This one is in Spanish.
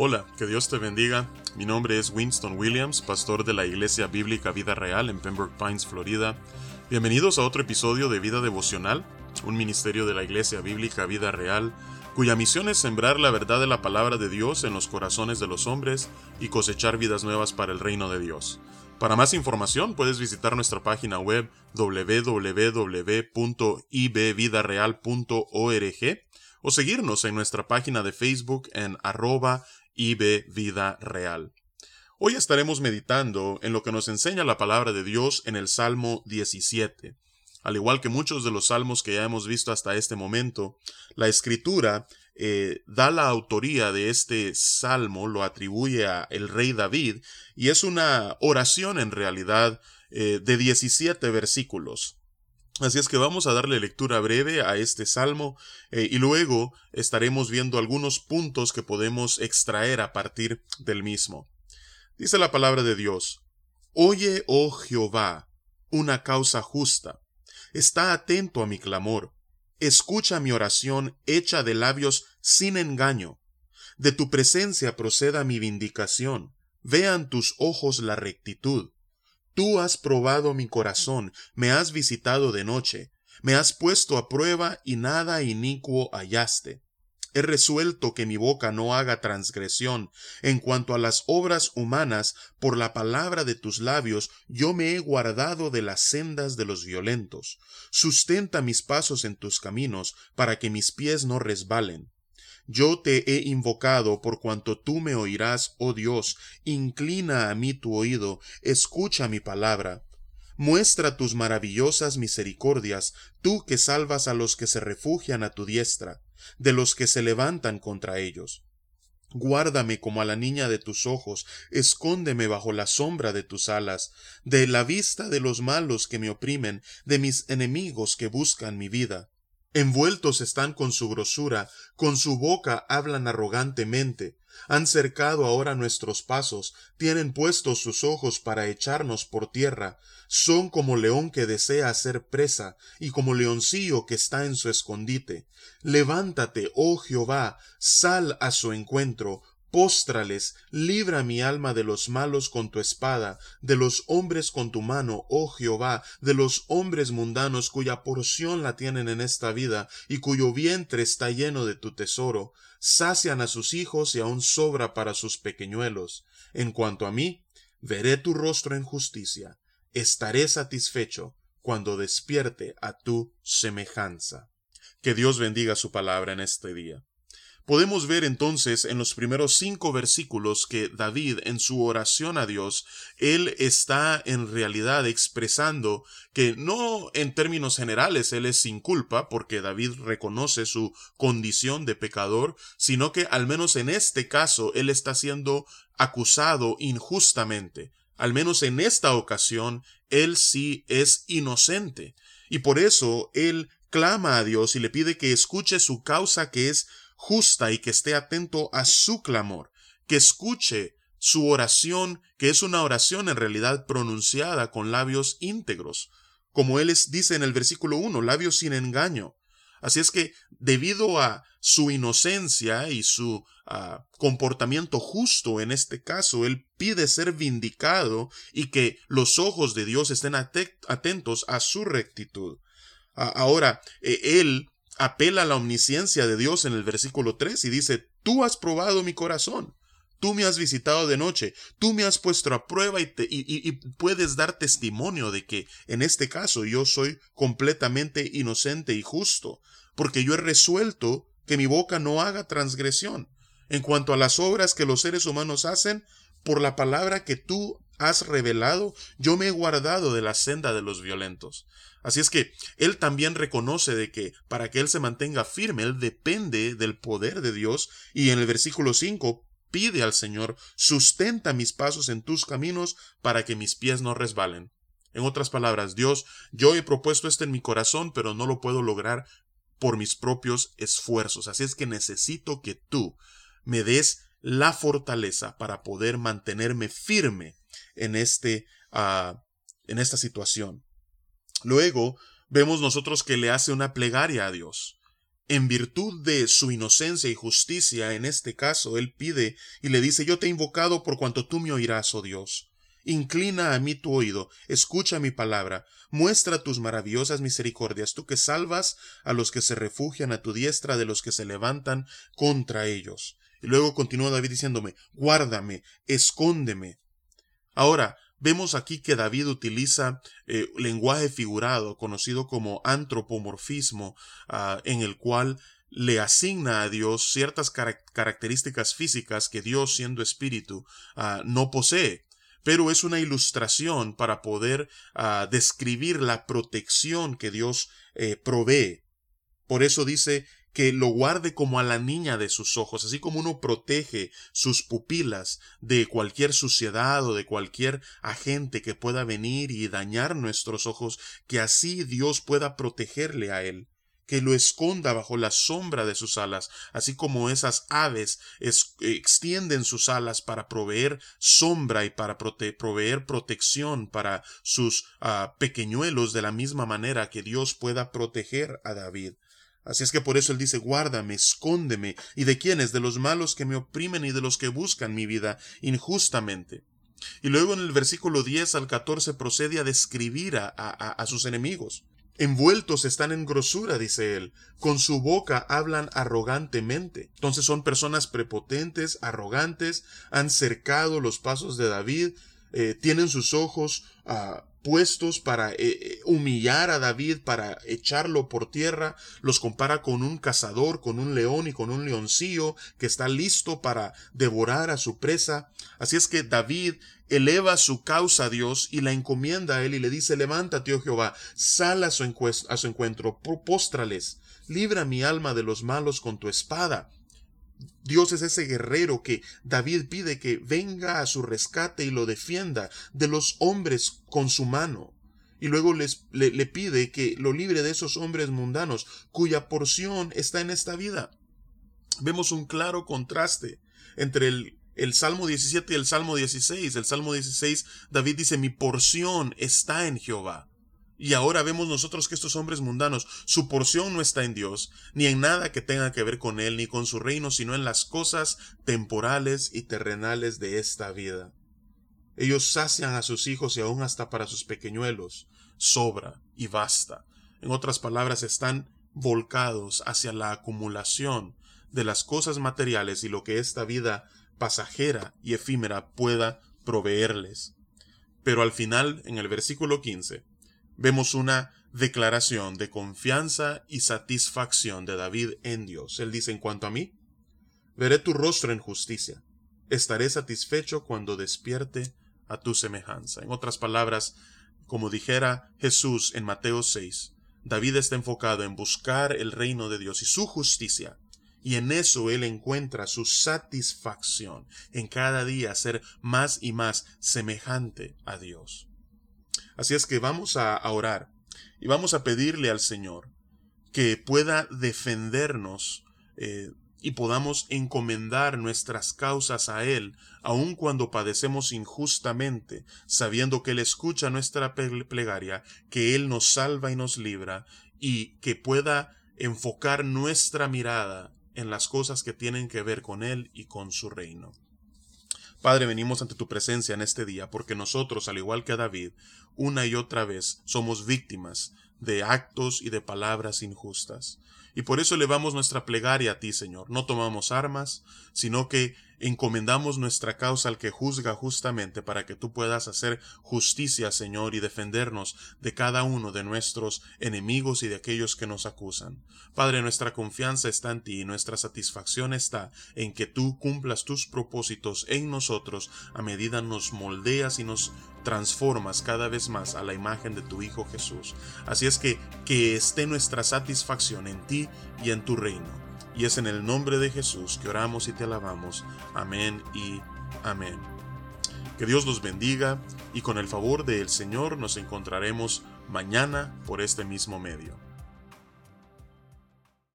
Hola, que Dios te bendiga. Mi nombre es Winston Williams, pastor de la Iglesia Bíblica Vida Real en Pembroke Pines, Florida. Bienvenidos a otro episodio de Vida Devocional, un ministerio de la Iglesia Bíblica Vida Real, cuya misión es sembrar la verdad de la palabra de Dios en los corazones de los hombres y cosechar vidas nuevas para el reino de Dios. Para más información puedes visitar nuestra página web www.ibvidareal.org o seguirnos en nuestra página de Facebook en arroba y ve vida real. Hoy estaremos meditando en lo que nos enseña la palabra de Dios en el Salmo 17. Al igual que muchos de los salmos que ya hemos visto hasta este momento, la escritura eh, da la autoría de este salmo, lo atribuye a el rey David, y es una oración en realidad eh, de 17 versículos. Así es que vamos a darle lectura breve a este salmo eh, y luego estaremos viendo algunos puntos que podemos extraer a partir del mismo. Dice la palabra de Dios, Oye, oh Jehová, una causa justa, está atento a mi clamor, escucha mi oración hecha de labios sin engaño, de tu presencia proceda mi vindicación, vean tus ojos la rectitud Tú has probado mi corazón, me has visitado de noche, me has puesto a prueba y nada inicuo hallaste. He resuelto que mi boca no haga transgresión. En cuanto a las obras humanas, por la palabra de tus labios, yo me he guardado de las sendas de los violentos. Sustenta mis pasos en tus caminos, para que mis pies no resbalen. Yo te he invocado por cuanto tú me oirás, oh Dios, inclina a mí tu oído, escucha mi palabra. Muestra tus maravillosas misericordias, tú que salvas a los que se refugian a tu diestra, de los que se levantan contra ellos. Guárdame como a la niña de tus ojos, escóndeme bajo la sombra de tus alas, de la vista de los malos que me oprimen, de mis enemigos que buscan mi vida. Envueltos están con su grosura, con su boca hablan arrogantemente, han cercado ahora nuestros pasos, tienen puestos sus ojos para echarnos por tierra, son como león que desea hacer presa, y como leoncillo que está en su escondite. Levántate, oh Jehová, sal a su encuentro, Póstrales, libra mi alma de los malos con tu espada, de los hombres con tu mano, oh Jehová, de los hombres mundanos cuya porción la tienen en esta vida, y cuyo vientre está lleno de tu tesoro. Sacian a sus hijos y aun sobra para sus pequeñuelos. En cuanto a mí, veré tu rostro en justicia. Estaré satisfecho cuando despierte a tu semejanza. Que Dios bendiga su palabra en este día. Podemos ver entonces en los primeros cinco versículos que David en su oración a Dios, él está en realidad expresando que no en términos generales él es sin culpa, porque David reconoce su condición de pecador, sino que al menos en este caso él está siendo acusado injustamente. Al menos en esta ocasión él sí es inocente. Y por eso él clama a Dios y le pide que escuche su causa que es justa y que esté atento a su clamor, que escuche su oración, que es una oración en realidad pronunciada con labios íntegros, como él dice en el versículo 1, labios sin engaño. Así es que, debido a su inocencia y su ah, comportamiento justo en este caso, él pide ser vindicado y que los ojos de Dios estén atentos a su rectitud. ahora, eh, él apela a la omnisciencia de Dios en el versículo 3 y dice, tú has probado mi corazón, tú me has visitado de noche, tú me has puesto a prueba y, y, puedes dar testimonio de que en este caso yo soy completamente inocente y justo, porque yo he resuelto que mi boca no haga transgresión. En cuanto a las obras que los seres humanos hacen, por la palabra que tú has revelado, yo me he guardado de la senda de los violentos. Así es que él también reconoce de que para que él se mantenga firme, él depende del poder de Dios y en el versículo 5 pide al Señor, sustenta mis pasos en tus caminos para que mis pies no resbalen. En otras palabras, Dios, yo he propuesto esto en mi corazón, pero no lo puedo lograr por mis propios esfuerzos. Así es que necesito que tú me des la fortaleza para poder mantenerme firme en este uh, en esta situación. Luego vemos nosotros que le hace una plegaria a Dios. en virtud de su inocencia y justicia, en este caso, él pide y le dice, yo te he invocado por cuanto tú me oirás, oh Dios. Inclina a mí tu oído, escucha mi palabra, muestra tus maravillosas misericordias, tú que salvas a los que se refugian a tu diestra de los que se levantan contra ellos. Y luego continúa David diciéndome, guárdame, escóndeme. Ahora, vemos aquí que David utiliza eh, lenguaje figurado, conocido como antropomorfismo, ah, en el cual le asigna a Dios ciertas características físicas que Dios, siendo espíritu, ah, no posee pero es una ilustración para poder ah, describir la protección que Dios eh, provee. Por eso dice que lo guarde como a la niña de sus ojos, así como uno protege sus pupilas de cualquier suciedad o de cualquier agente que pueda venir y dañar nuestros ojos, que así Dios pueda protegerle a él que lo esconda bajo la sombra de sus alas, así como esas aves extienden sus alas para proveer sombra y para proveer protección para sus ah, pequeñuelos de la misma manera que Dios pueda proteger a David. Así es que por eso él dice, guárdame, escóndeme, y de quiénes, de los malos que me oprimen y de los que buscan mi vida injustamente. Y luego en el versículo 10 al 14 procede a describir a sus enemigos. Envueltos están en grosura, dice él. Con su boca hablan arrogantemente. Entonces son personas prepotentes, arrogantes, han cercado los pasos de David, eh, tienen sus ojos ah, puestos para eh, eh, humillar a David, para echarlo por tierra, los compara con un cazador, con un león y con un leoncillo que está listo para devorar a su presa. Así es que David eleva su causa a Dios y la encomienda a él y le dice, levántate, oh Jehová, sal a su, a su encuentro, póstrales, libra mi alma de los malos con tu espada. Dios es ese guerrero que David pide que venga a su rescate y lo defienda de los hombres con su mano. Y luego les, le, le pide que lo libre de esos hombres mundanos cuya porción está en esta vida. Vemos un claro contraste entre el, el Salmo 17 y el Salmo 16. El Salmo 16, David dice, mi porción está en Jehová. Y ahora vemos nosotros que estos hombres mundanos, su porción no está en Dios, ni en nada que tenga que ver con Él, ni con su reino, sino en las cosas temporales y terrenales de esta vida. Ellos sacian a sus hijos y aún hasta para sus pequeñuelos, sobra y basta. En otras palabras, están volcados hacia la acumulación de las cosas materiales y lo que esta vida pasajera y efímera pueda proveerles. Pero al final, en el versículo 15, vemos una declaración de confianza y satisfacción de David en Dios. Él dice, en cuanto a mí, veré tu rostro en justicia, estaré satisfecho cuando despierte a tu semejanza. En otras palabras, como dijera Jesús en Mateo 6, David está enfocado en buscar el reino de Dios y su justicia, y en eso él encuentra su satisfacción en cada día ser más y más semejante a Dios. Así es que vamos a, orar y vamos a pedirle al Señor que pueda defendernos eh, y podamos encomendar nuestras causas a Él, aun cuando padecemos injustamente, sabiendo que Él escucha nuestra plegaria, que Él nos salva y nos libra, y que pueda enfocar nuestra mirada en las cosas que tienen que ver con Él y con su reino. Padre, venimos ante tu presencia en este día porque nosotros, al igual que David, una y otra vez somos víctimas de actos y de palabras injustas. Y por eso elevamos nuestra plegaria a ti, Señor. No tomamos armas, sino que encomendamos nuestra causa al que juzga justamente para que tú puedas hacer justicia, Señor, y defendernos de cada uno de nuestros enemigos y de aquellos que nos acusan. Padre, nuestra confianza está en ti y nuestra satisfacción está en que tú cumplas tus propósitos en nosotros a medida nos moldeas y nos transformas cada vez más a la imagen de tu Hijo Jesús. Así es que que esté nuestra satisfacción en ti y en tu reino y es en el nombre de Jesús que oramos y te alabamos. Amén y amén. Que Dios los bendiga y con el favor del Señor nos encontraremos mañana por este mismo medio.